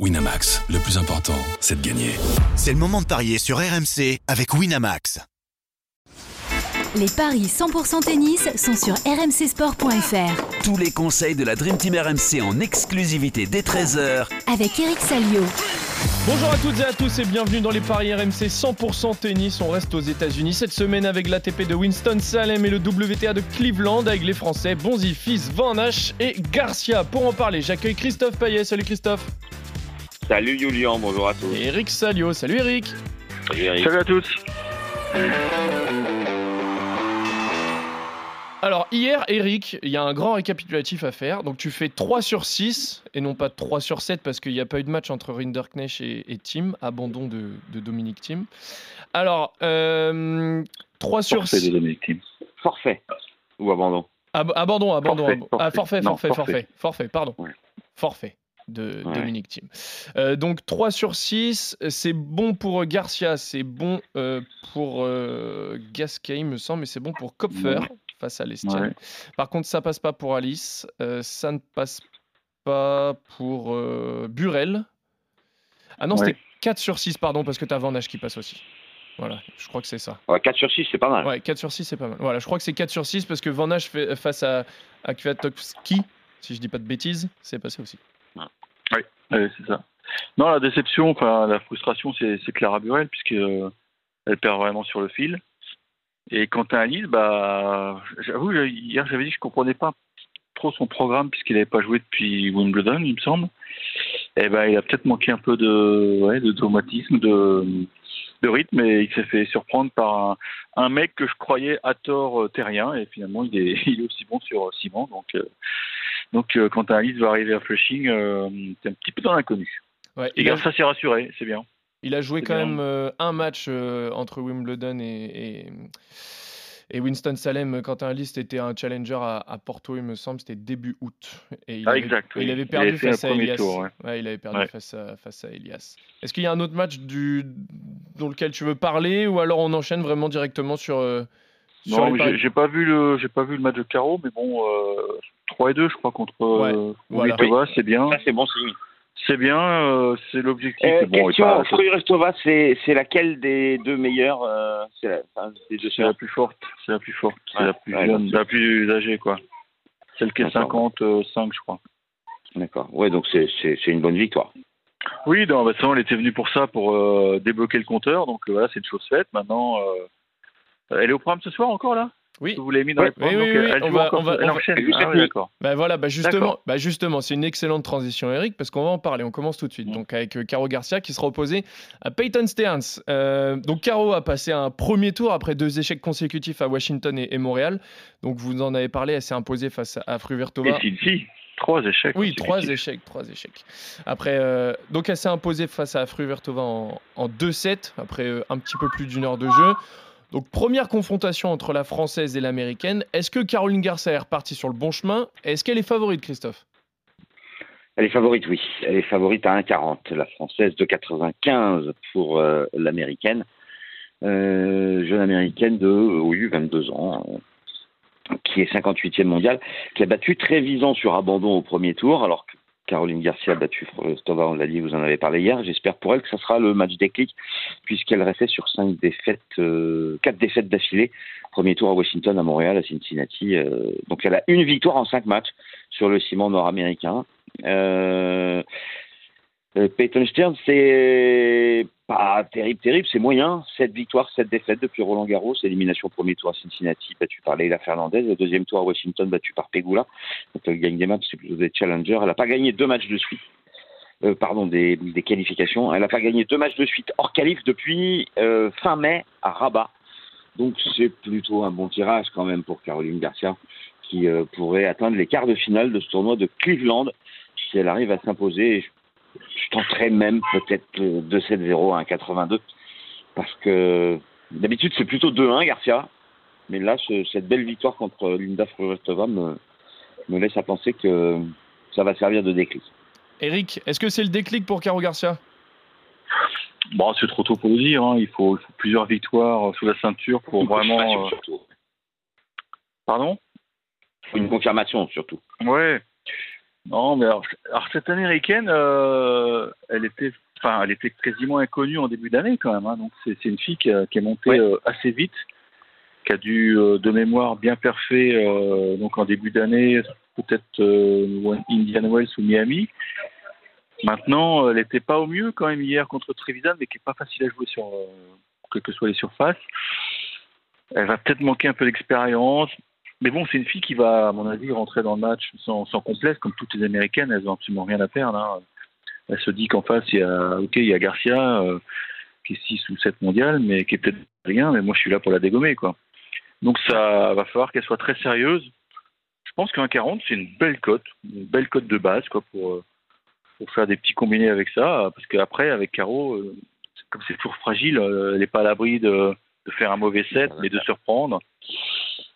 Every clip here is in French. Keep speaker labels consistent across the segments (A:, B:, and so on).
A: Winamax, le plus important, c'est de gagner.
B: C'est le moment de parier sur RMC avec Winamax.
C: Les paris 100% tennis sont sur rmcsport.fr.
D: Tous les conseils de la Dream Team RMC en exclusivité dès 13h
C: Avec Eric Salio.
E: Bonjour à toutes et à tous et bienvenue dans les paris RMC 100% tennis. On reste aux États-Unis cette semaine avec l'ATP de Winston-Salem et le WTA de Cleveland avec les Français Bonzi, Fils, Van Hache et Garcia. Pour en parler, j'accueille Christophe Payet. Salut Christophe.
F: Salut Julien, bonjour à tous.
E: Et Eric Salio. Salut Eric.
F: Salut Eric.
G: Salut à tous.
E: Alors hier, Eric, il y a un grand récapitulatif à faire. Donc tu fais 3 sur 6 et non pas 3 sur 7 parce qu'il n'y a pas eu de match entre Rinderknecht et, et Tim, abandon de, de Dominique Tim. Alors, euh, 3 sur
G: Forfait
E: 6.
G: de Dominique Thiem.
F: Forfait ou abandon
E: Ab- abandon, abandon.
G: Forfait,
E: ab- Ah, forfait,
G: forfait. Non,
E: forfait, forfait,
G: forfait.
E: forfait, pardon.
G: Ouais.
E: Forfait de
F: Ouais.
E: Dominique Thiem. Euh, donc 3 sur 6, c'est bon pour euh, Garcia, c'est bon euh, pour euh, Gasquet, me semble, mais c'est bon pour Kopfer
G: Ouais.
E: face à l'Estienne.
G: Ouais.
E: Par contre, ça passe pas pour Alice, euh, ça ne passe pas pour euh, Burel. Ah non, c'était 4 sur 6, pardon, parce que tu as Van qui passe aussi. Voilà, je crois que c'est ça.
F: Ouais, 4 sur 6, c'est pas mal.
E: Ouais, 4 sur 6, c'est pas mal. Voilà, je crois que c'est 4 sur 6 parce que Van face à, à Kwiatkowski, si je dis pas de bêtises, c'est passé aussi.
G: Ouais, c'est ça. Non, la déception, enfin la frustration, c'est Clara Burel puisque euh, elle perd vraiment sur le fil. Et Quentin Alice, bah, j'avoue, hier j'avais dit que je comprenais pas trop son programme puisqu'il n'avait pas joué depuis Wimbledon, il me semble. Et ben, il a peut-être manqué un peu de, ouais, de rythme, et il s'est fait surprendre par un, mec que je croyais à tort euh, terrien, et finalement il est, il est aussi bon sur euh, ciment. Donc, euh, donc euh, quand Alice va arriver à Flushing, euh, c'est un petit peu dans l'inconnu.
E: Ouais,
G: Et
E: il, a,
G: ça s'est rassuré, c'est bien.
E: il a joué
G: c'est
E: quand
G: bien.
E: même euh, un match euh, entre Wimbledon et, et, et Winston-Salem quand un liste était un challenger à, à Porto, il me semble, c'était début août. Et il
G: Ah,
E: avait,
G: exact,
E: il avait perdu face à Elias.
G: tour, ouais.
E: il avait perdu
G: Ouais.
E: face, à, face à Elias. Est-ce qu'il y a un autre match du, dans lequel tu veux parler ou alors on enchaîne vraiment directement sur, euh, sur
G: Non, j'ai- j'ai pas vu le, j'ai pas vu le match de Caro, mais bon, euh, 3 et 2, je crois contre
E: Ouais,
G: euh,
E: voilà.
G: Kvitova, c'est bien,
F: Ça, c'est bon signe.
G: c'est bien, euh, c'est l'objectif.
F: Euh,
G: bon,
F: question,
G: pas-
F: Fruy-Restova, c'est c'est laquelle des deux meilleures euh, C'est la, enfin, des deux
G: c'est la
F: sœurs
G: plus forte, c'est la plus forte, c'est
F: Ouais,
G: la plus
F: ouais,
G: jeune, la plus âgée, quoi. Celle qui est
F: D'accord,
G: 55, je crois.
F: D'accord. Ouais, donc c'est c'est- c'est une bonne victoire.
G: Oui, non, bah, elle était venue pour ça, pour euh, débloquer le compteur, donc voilà, c'est une chose faite. Maintenant, euh, elle est au programme ce soir encore, là?
E: Oui.
G: Vous l'avez mis dans
E: Oui,
G: les
E: oui,
G: donc
E: oui,
G: elle
E: on va- on va-
G: elle
E: on va-
G: Ah oui, d'accord.
E: Bah voilà, bah justement, bah justement, c'est une excellente transition, Eric, parce qu'on va en parler. On commence tout de suite.
G: Mm.
E: Donc avec euh, Caro Garcia qui sera opposé à Peyton Stearns. Euh, donc Caro a passé un premier tour après deux échecs consécutifs à Washington et, et Montréal. Donc vous en avez parlé, elle s'est imposée face à Fruvertova.
G: Et trois échecs.
E: Oui, trois échecs, trois échecs. Après, euh, donc elle s'est imposée face à Fruvertova en, en 2-7, après euh, un petit peu plus d'une heure de jeu. Donc première confrontation entre la française et l'américaine. Est-ce que Caroline Garcia est repartie sur le bon chemin? Est-ce qu'elle est favorite, Christophe?
F: Elle est favorite, oui. Elle est favorite à 1,40. La française de 95 pour euh, l'américaine. Euh, jeune américaine de oui, 22 ans, euh, qui est 58e mondiale, qui a battu Trévisan sur abandon au premier tour, alors que Caroline Garcia a battu Stova, on l'a dit, vous en avez parlé hier. J'espère pour elle que ça sera le match déclic, puisqu'elle restait sur cinq défaites, euh, quatre défaites d'affilée. Premier tour à Washington, à Montréal, à Cincinnati. euh, donc elle a une victoire en cinq matchs sur le ciment nord-américain. Euh, Peyton Stearns, c'est pas terrible, terrible, c'est moyen. 7 victoires, 7 défaites depuis Roland Garros. Élimination au premier tour à Cincinnati, battu par Leila Fernandez. Le deuxième tour à Washington, battu par Pegula. Quand elle gagne des matchs, c'est plutôt des challengers. Elle n'a pas gagné deux matchs de suite. Euh, pardon, des, qualifications. Elle n'a pas gagné deux matchs de suite hors qualif depuis euh, fin mai à Rabat. Donc c'est plutôt un bon tirage quand même pour Caroline Garcia, qui euh, pourrait atteindre les quarts de finale de ce tournoi de Cleveland si elle arrive à s'imposer. Je, tenterais même peut-être euh, 2-7-0 à 1-82 parce que d'habitude c'est plutôt 2-1 Garcia, mais là ce- cette belle victoire contre Linda Fruhvirtova me, me laisse à penser que ça va servir de déclic.
E: Eric, est-ce que c'est le déclic pour Caro Garcia?
G: Bon, c'est trop tôt pour le dire. hein. Il, faut, il faut plusieurs victoires euh, sous la ceinture pour
F: Une
G: vraiment.
F: confirmation,
G: euh,
F: surtout.
G: Pardon?
F: Une confirmation surtout.
G: Ouais. Non, mais alors, alors cette américaine, euh, elle était, enfin, elle était quasiment inconnue en début d'année quand même. hein. donc c'est une fille qui, a- qui est montée
F: Ouais.
G: euh, assez vite, qui a dû euh, de mémoire bien euh, donc en début d'année, peut-être Indian Wells ou Miami. Maintenant, elle n'était pas au mieux quand même hier contre Trevisan, mais qui est pas facile à jouer sur quelles que soient les surfaces. Elle va peut-être manquer un peu d'expérience. Mais bon, c'est une fille qui va, à mon avis, rentrer dans le match sans, sans complexe, comme toutes les Américaines, elles n'ont absolument rien à perdre. hein. Elle se dit qu'en face, il y a, ok, il y a Garcia, euh, qui est 6 ou 7 mondial, mais qui est peut-être rien, mais moi je suis là pour la dégommer, quoi. Donc ça va falloir qu'elle soit très sérieuse. Je pense qu'un 40, c'est une belle cote, une belle cote de base, quoi, pour, euh, pour faire des petits combinés avec ça, parce qu'après, avec Caro, euh, comme c'est toujours fragile, elle n'est pas à l'abri de, de faire un mauvais set, mais de se reprendre.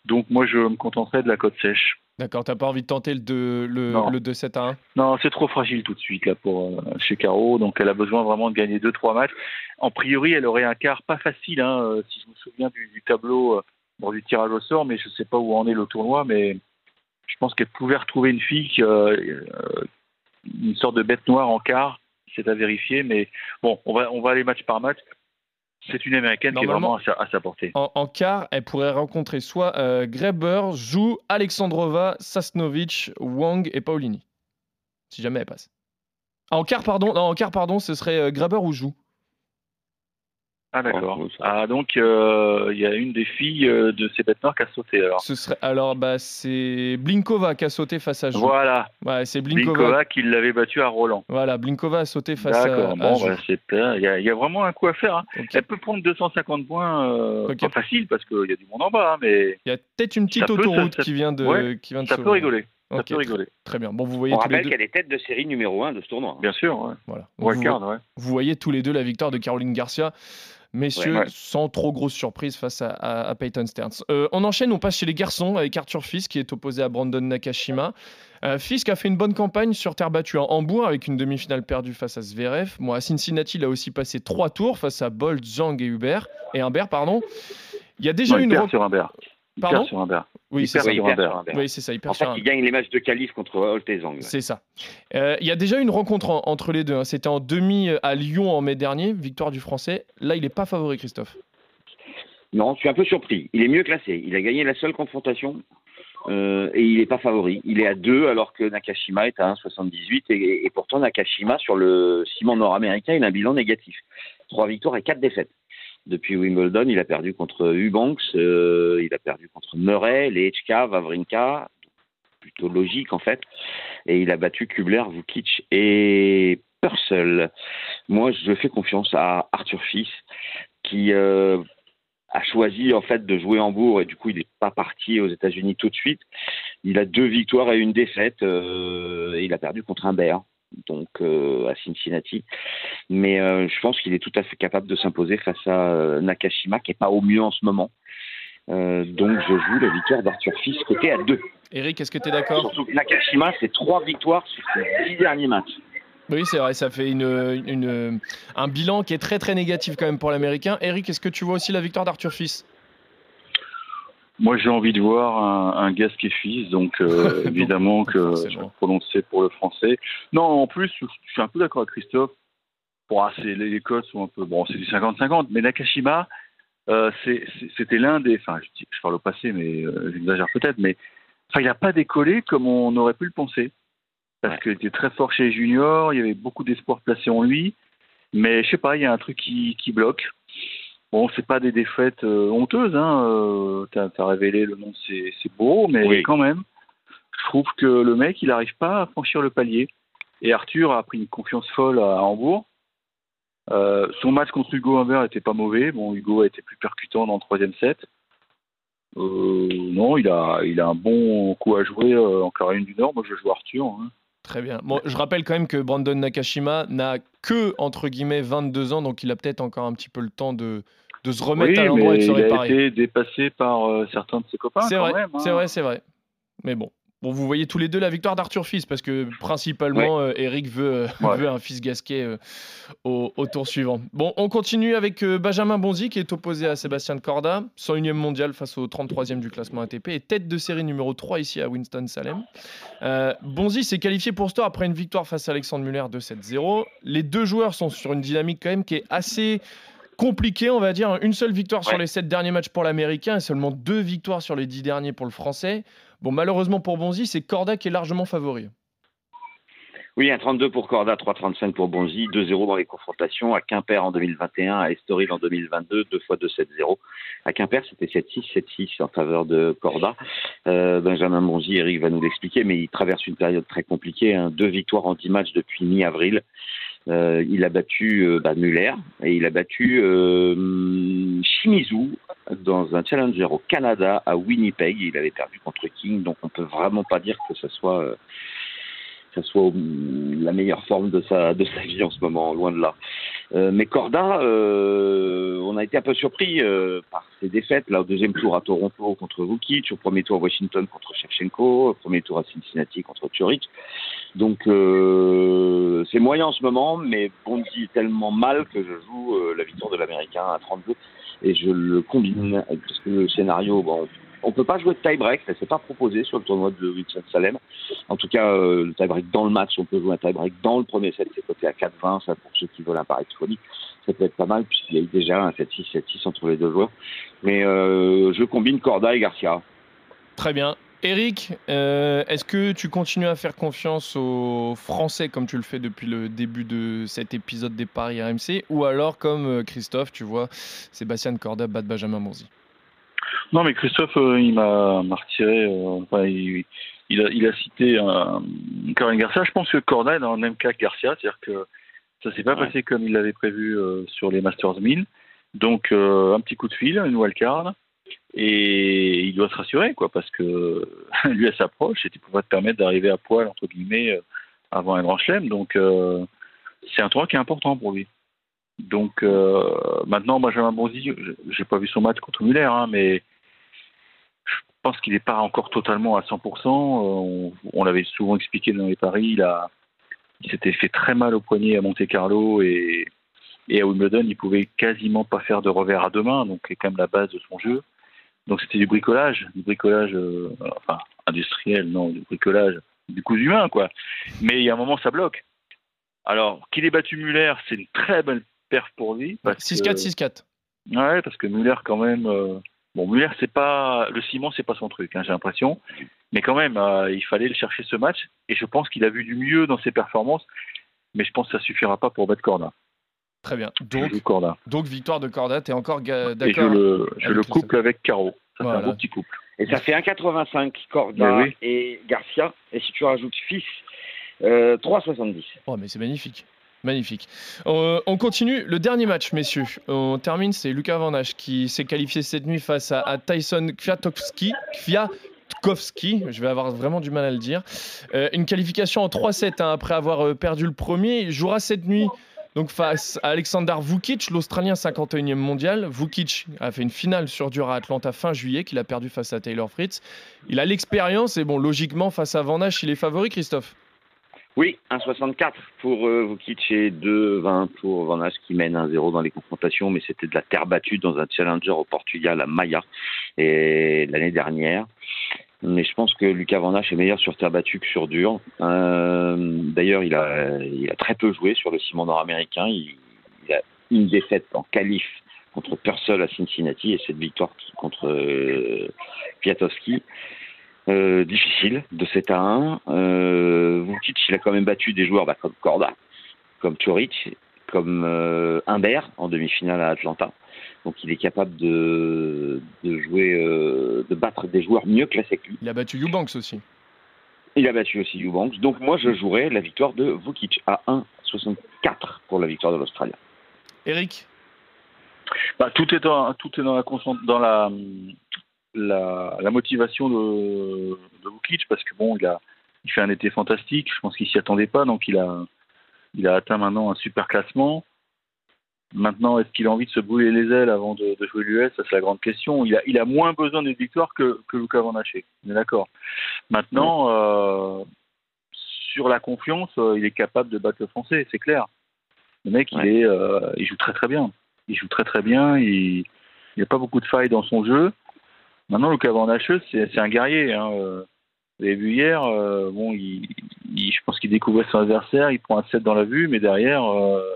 G: Donc moi, je me contenterai de la cote sèche.
E: D'accord, t'as pas envie de tenter le 2, le,
G: Non.
E: le 2-7 à 1
G: Non, c'est trop fragile tout de suite là pour euh, chez Caro, donc elle a besoin vraiment de gagner deux trois matchs. En priori, elle aurait un quart pas facile, hein, euh, si je me souviens du, du tableau euh, lors du tirage au sort, mais je sais pas où en est le tournoi, mais je pense qu'elle pouvait retrouver une fille, qui, euh, une sorte de bête noire en quart, c'est à vérifier, mais bon, on va on va aller match par match. C'est une américaine qui est vraiment à sa, à sa portée.
E: En, en quart, elle pourrait rencontrer soit euh, Greber, Zhou, Alexandrova, Sasnovic, Wang et Paulini. Si jamais elle passe. Ah, En quart, pardon, non, en quart, pardon, ce serait euh, Greber ou Zhou.
G: Ah d'accord. Ah donc euh, il y a une des filles euh, de ces bêtes noires qui a sauté alors.
E: Ce serait alors bah c'est Blinkova qui a sauté face à Zhou.
G: Voilà,
E: Ouais, c'est Blinkova.
G: Blinkova qui l'avait battu à Roland.
E: Voilà, Blinkova a sauté face à,
G: D'accord, bon, bah, c'est bien. Il y, a- il y a vraiment un coup à faire. hein. Elle peut prendre 250 points, euh,
E: Ok.
G: pas facile parce qu'il y a du monde en bas, hein, mais
E: Il y a peut-être une petite
G: Ça peut, ça-
E: autoroute qui vient de
G: ouais,
E: qui vient de
G: ça peut rigoler. Ça
E: Ok,
G: peut rigoler.
E: Très bien. Bon, vous voyez
F: On
E: tous les
F: rappelle
E: deux.
F: qu'elle est tête de série numéro 1 de ce tournoi. hein.
G: Bien sûr, ouais.
E: Voilà. Vous,
G: Wildcard, ouais.
E: vous voyez tous les deux la victoire de Caroline Garcia. Messieurs,
G: Ouais. Ouais.
E: sans trop grosse surprise face à, à- à Peyton Stearns. Euh, on enchaîne, on passe chez les garçons avec Arthur Fisk qui est opposé à Brandon Nakashima. Euh, Fisk a fait une bonne campagne sur terre battue à Hambourg avec une demi-finale perdue face à Zverev. Bon, à Cincinnati, il a aussi passé trois tours face à Bolt, Zhang et Hubert. Et Humbert, pardon. Il y a déjà
G: Non,
E: une. ren-
G: sur
E: Pardon
G: sur.
E: Oui, c'est ça.
G: Sur verre.
E: Oui, c'est ça.
F: En fait,
E: sur
F: il gagne les matchs de qualif contre Holt et Zhang.
E: C'est ça. Euh, Il y a déjà une rencontre en- entre les deux. hein. C'était en demi euh, à Lyon en mai dernier, victoire du Français. Là, il n'est pas favori, Christophe.
F: Non, je suis un peu surpris. Il est mieux classé. Il a gagné la seule confrontation euh, et il n'est pas favori. Il est à 2 alors que Nakashima est à 1,78 et, et pourtant Nakashima sur le ciment nord-américain, il a un bilan négatif. Trois victoires et quatre défaites. Depuis Wimbledon, il a perdu contre Eubanks, euh, il a perdu contre Murray, Lechka, Vavrinka, plutôt logique en fait, et il a battu Kubler, Vukic et Purcell. Moi, je fais confiance à Arthur Fils qui euh, a choisi en fait de jouer Hambourg et du coup il n'est pas parti aux États-Unis tout de suite. Il a deux victoires et une défaite euh, et il a perdu contre Bear, donc euh, à Cincinnati. Mais euh, je pense qu'il est tout à fait capable de s'imposer face à euh, Nakashima qui est pas au mieux en ce moment. Euh, donc je joue la victoire d'Arthur Fils côté à deux.
E: Eric, est-ce que tu es d'accord?
F: Surtout que Nakashima c'est trois victoires sur ses dix derniers matchs.
E: Oui, c'est vrai, ça fait une, une- un bilan qui est très très négatif quand même pour l'Américain. Eric, est-ce que tu vois aussi la victoire d'Arthur Fils?
G: Moi, j'ai envie de voir un, un Gasque et fils, donc euh, évidemment que je vais prononcer pour le français. Non, en plus, je suis un peu d'accord avec Christophe. Bon, ah, c'est- les, codes sont un peu. Bon, c'est du 50-50, mais Nakashima, euh, c'était l'un des. Enfin, je, parle au passé, mais euh, j'exagère peut-être, mais enfin, il n'a pas décollé comme on aurait pu le penser. Parce
F: Ouais.
G: qu'il était très fort chez les juniors, il y avait beaucoup d'espoir placé en lui, mais je sais pas, il y a un truc qui, qui bloque. Bon, c'est pas des défaites euh, honteuses, hein. Euh, t'as, t'as révélé le nom, c'est, beau, mais
F: Oui.
G: quand même, je trouve que le mec, il n'arrive pas à franchir le palier. Et Arthur a pris une confiance folle à Hambourg. Euh, son match contre Hugo Humbert était pas mauvais. Bon, Hugo a été plus percutant dans le troisième set. Euh, non, il a, il a un bon coup à jouer en Caroline du Nord. Moi, je joue Arthur. hein.
E: Très bien. Bon, je rappelle quand même que Brandon Nakashima n'a que, entre guillemets, 22 ans, donc il a peut-être encore un petit peu le temps de, de se remettre
G: oui,
E: à l'endroit et de se
G: mais il a
E: réparer.
G: été dépassé par euh, certains de ses copains
E: C'est vrai,
G: hein.
E: c'est vrai, c'est vrai. Mais bon, Bon, vous voyez tous les deux la victoire d'Arthur Fils parce que principalement euh, Eric veut, euh,
G: Ouais.
E: veut un fils Gasquet euh, au, au tour suivant. Bon, on continue avec euh, Benjamin Bonzi qui est opposé à Sébastien Corda, 101e mondial face au 33e du classement ATP et tête de série numéro 3 ici à Winston-Salem. Bonzi s'est qualifié pour ce tour après une victoire face à Alexandre Muller 2-7-0. Les deux joueurs sont sur une dynamique quand même qui est assez compliquée, on va dire. Une seule victoire sur
F: Ouais.
E: les sept derniers matchs pour l'Américain et seulement deux victoires sur les dix derniers pour le Français. Bon, malheureusement pour Bonzi, c'est Corda qui est largement favori.
F: Oui, un 32 pour Corda, 3,35 pour Bonzi, 2-0 dans les confrontations. À Quimper en 2021, à Estoril en 2022, deux fois 2-7-0. À Quimper, c'était 7-6, 7-6 en faveur de Corda. Euh, Benjamin Bonzi, Eric va nous l'expliquer, mais il traverse une période très compliquée. hein. Deux victoires en 10 matchs depuis mi-avril. Euh, il a battu euh, bah, Muller et il a battu euh, Shimizu dans un challenger au Canada à Winnipeg. Il avait perdu contre King, donc on peut vraiment pas dire que ce soit euh, soit au- la meilleure forme de sa de sa vie en ce moment, loin de là. Euh, mais Corda, euh, on a été un peu surpris euh, par ses défaites. Là, au deuxième tour à Toronto contre Vukic, au premier tour à Washington contre Shevchenko, au premier tour à Cincinnati contre Turic. Donc c'est moyen en ce moment, mais Bonzi est tellement mal que je joue la victoire de l'Américain à 32 et je le combine parce que le scénario, bon, on peut pas jouer de tie-break, ça s'est pas proposé sur le tournoi de Winston-Salem. En tout cas, euh, le tie-break dans le match, on peut jouer un tie-break dans le premier set, c'est coté à 4-20, ça pour ceux qui veulent un pari folie, ça peut être pas mal puisqu'il y a eu déjà un 7-6, 7-6 entre les deux joueurs. Mais euh, je combine Corda et Garcia.
E: Très bien. Eric, euh, est-ce que tu continues à faire confiance aux Français comme tu le fais depuis le début de cet épisode des Paris RMC ou alors comme euh, Christophe, tu vois Sébastien Corda battre Benjamin Bonzi
G: Non, mais Christophe, euh, il m'a retiré. euh, enfin, il, il a, il a cité Corinne Garcia. Je pense que Corda est dans le même cas que Garcia, c'est-à-dire que ça s'est pas
F: Ouais.
G: passé comme il l'avait prévu sur les Masters 1000. Donc, un petit coup de fil, une wildcard, et il doit se rassurer, quoi, parce que lui, elle s'approche et tu pourras te permettre d'arriver à poil, entre guillemets, euh, avant un grand chelem. Donc, euh, c'est un tournoi qui est important pour lui. Donc, euh, maintenant, Benjamin Bonzi, j'ai pas vu son match contre Muller, hein, mais je pense qu'il n'est pas encore totalement à 100%. Euh, On, l'avait souvent expliqué dans les paris. Il, a, il s'était fait très mal au poignet à Monte Carlo et, et à Wimbledon, il pouvait quasiment pas faire de revers à deux mains, donc c'est quand même la base de son jeu. Donc c'était du bricolage, du bricolage, euh, enfin industriel, non, du bricolage, du coup humain, quoi. Mais il y a un moment, ça bloque. Alors qu'il ait battu Muller, c'est une très belle perf pour lui. parce
E: 6-4,
G: que-
E: 6-4.
G: Ouais, parce que Muller, quand même. euh, Bon, Muller, c'est pas. Le ciment, c'est pas son truc, hein, j'ai l'impression. Mais quand même, euh, il fallait le chercher ce match. Et je pense qu'il a vu du mieux dans ses performances. Mais je pense que ça suffira pas pour battre Corda.
E: Très bien. Donc,
G: joue Corda.
E: donc victoire de Corda, tu es encore ga-
G: Et je
E: d'accord
G: le, je le
E: le
G: couple avec Caro. Ça,
E: Voilà.
G: c'est un beau petit couple.
F: Et ça fait 1,85 Corda
G: oui.
F: et Garcia. Et si tu rajoutes Fils, euh, 3,70.
E: Oh, mais c'est magnifique. Magnifique. Euh, on continue. Le dernier match, messieurs. On termine. C'est Lucas Van Hache qui s'est qualifié cette nuit face à, à Tyson Kwiatkowski. Kwiatkowski, je vais avoir vraiment du mal à le dire. Euh, une qualification en 3-7 hein, après avoir euh, perdu le premier. Il jouera cette nuit donc face à Alexander Vukic, l'Australien 51e mondial. Vukic a fait une finale sur dur à Atlanta fin juillet qu'il a perdu face à Taylor Fritz. Il a l'expérience et bon, logiquement, face à Van il est favori, Christophe?
F: Oui, 1,64 pour euh, Vukic et 2,20 pour Van qui mène 1-0 dans les confrontations, mais c'était de la terre battue dans un challenger au Portugal à Maia et l'année dernière. Mais je pense que Lucas Van Hache est meilleur sur terre battue que sur dur. Euh, D'ailleurs, il a, il a très peu joué sur le ciment nord-américain. Il, il a une défaite en qualif contre Purcell à Cincinnati et cette victoire contre euh, Piatowski. Euh, difficile, de 7 à 1. Euh, Vukic, il a quand même battu des joueurs bah, comme Korda, comme Turic, comme Humbert en demi-finale à Atlanta. Donc il est capable de, de jouer, euh, de battre des joueurs mieux classés que lui.
E: Il a battu Eubanks aussi.
F: Il a battu aussi Eubanks. Donc moi je jouerais la victoire de Vukic à 1,64 pour la victoire de l'Australien.
E: Eric?
G: Bah, tout est dans, tout est dans la dans la, la, la motivation de, de Vukic parce que bon, il a, il fait un été fantastique. Je pense qu'il s'y attendait pas, donc il a, il a atteint maintenant un super classement. Maintenant, est-ce qu'il a envie de se brûler les ailes avant de, de jouer l'US Ça, c'est la grande question. Il a, il a moins besoin d'une victoire que, que Lucas Van Haché. On est d'accord. Maintenant, euh, sur la confiance, euh, il est capable de battre le français, c'est clair. Le mec, il, est, euh, il joue très très bien. Il joue très très bien. Il n'y a pas beaucoup de failles dans son jeu. Maintenant, Lucas Van Haché, c'est un guerrier. Hein. Vous avez vu hier, euh, bon, il, il- je pense qu'il découvrait son adversaire, il prend un set dans la vue, mais derrière, euh,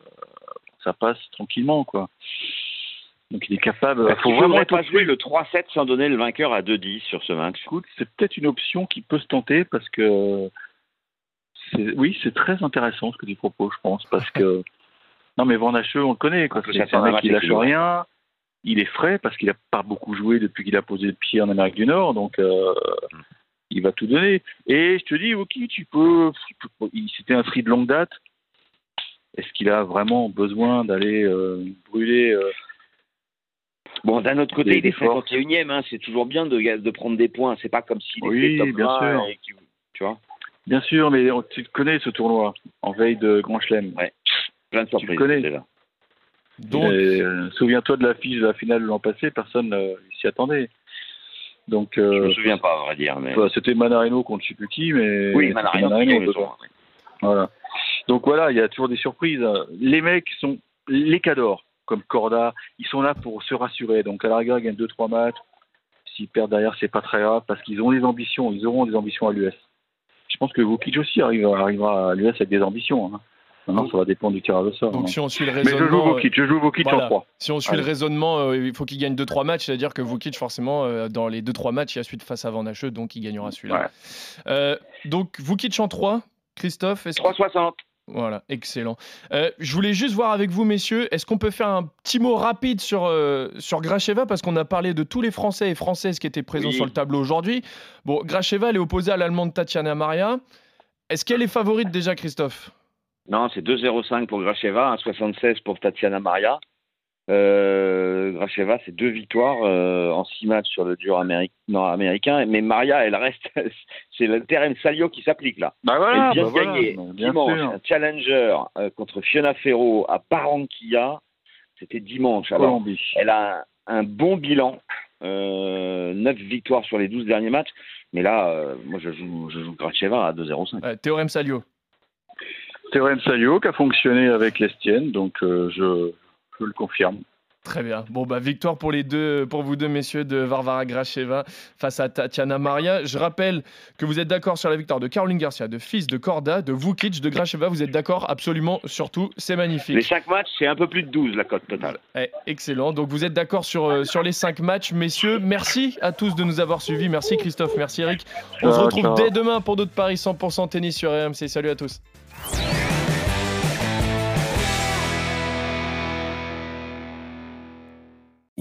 G: ça passe tranquillement, quoi. Donc il est capable.
F: Est-ce
G: faut vraiment
F: pas jouer le 3-7 sans donner le vainqueur à 2-10 sur ce match
G: Écoute, c'est peut-être une option qui peut se tenter parce que oui, c'est très intéressant ce que tu proposes, je pense, parce que non, mais Van Hacheux, on le connaît, quoi. C'est un mec qui lâche rien. Il est frais parce qu'il a pas beaucoup joué depuis qu'il a posé le pied en Amérique du Nord, donc euh, il va tout donner. Et je te dis, ok, tu peux. il- C'était un free de longue date. Est-ce qu'il a vraiment besoin d'aller euh, brûler euh,
F: Bon, d'un autre côté,
G: Des-
F: il est
G: des forces.
F: 51 e hein, c'est toujours bien de, de prendre des points. C'est pas comme s'il
G: Oui,
F: était top
G: bien
F: 20
G: sûr.
F: et tu vois,
G: Bien sûr, mais on- tu connais ce tournoi en veille de Grand Chelem.
F: plein de surprises.
G: connais.
F: déjà.
E: Donc,
G: euh, Souviens-toi de l'affiche de la finale de l'an passé, personne euh, s'y attendait. Donc,
F: Je
G: euh,
F: me souviens pas, à vrai dire. Mais...
G: bah, c'était Manarino contre je sais plus qui, mais
F: Oui, Manarino,
G: Manarino,
F: son-
G: Voilà. Donc voilà, il y a toujours des surprises. Les mecs sont les cadors, comme Corda, ils sont là pour se rassurer. Donc à la rigueur, ils gagnent 2-3 matchs. S'ils perdent derrière, c'est pas très grave parce qu'ils ont des ambitions. Ils auront des ambitions à l'US. Je pense que Vukic aussi arrive, arrivera à l'US avec des ambitions. hein. Maintenant, ça va dépendre du tirage au sort.
E: donc
G: hein.
E: si on suit le
G: Mais je joue
E: raisonnement,
G: Vukic, je joue Vukic
E: voilà.
G: en 3.
E: si on suit le raisonnement, euh, il faut qu'il gagne 2-3 matchs, c'est-à-dire que Vukic, forcément, euh, dans les 2-3 matchs, il y a suite face à Van Hacheux, donc il gagnera celui-là.
G: Ouais.
E: Euh, donc Vukic en 3, Christophe, est-ce que-
F: 3,60.
E: Voilà, excellent. Euh, je voulais juste voir avec vous, messieurs, est-ce qu'on peut faire un petit mot rapide sur, euh, sur Gracheva? Parce qu'on a parlé de tous les Français et Françaises qui étaient présents
F: Oui.
E: sur le tableau aujourd'hui. Bon, Gracheva, elle est opposée à l'Allemande Tatiana Maria. Est-ce qu'elle est favorite déjà, Christophe?
F: Non, c'est 2,05 pour Gracheva, 1,76 pour Tatiana Maria. Euh, Gracheva, c'est deux victoires euh, en six matchs sur le dur améric- nord-américain. Mais Maria, elle reste. c'est le terrain Salio qui s'applique là.
G: Bah
F: Elle vient
G: bah voilà,
F: gagner
G: bah, bien
F: dimanche
G: sûr.
F: un challenger euh, contre Fiona Ferro à Barranquilla. C'était dimanche. Alors,
G: Colombie.
F: elle a un, un bon bilan. Euh, 9 victoires sur les 12 derniers matchs. Mais là, euh, moi, je joue, je joue Gracheva à 2,05.
E: Euh, Théorème Salio.
G: Théorème Salio qui a fonctionné avec l'Estienne, donc euh, je, je le confirme.
E: Très bien. Bon, bah, victoire pour les deux, pour vous deux, messieurs, de Varvara Gracheva face à Tatiana Maria. Je rappelle que vous êtes d'accord sur la victoire de Caroline Garcia, de Fils, de Corda, de Vukic, de Gracheva. Vous êtes d'accord absolument sur tout. C'est magnifique.
F: Les 5 matchs, c'est un peu plus de 12 la cote totale.
E: Eh, excellent. Donc vous êtes d'accord sur, euh, sur les cinq matchs, messieurs. Merci à tous de nous avoir suivis. Merci Christophe, merci Eric. On se retrouve
G: ciao.
E: dès demain pour d'autres paris 100% tennis sur RMC. Salut à tous.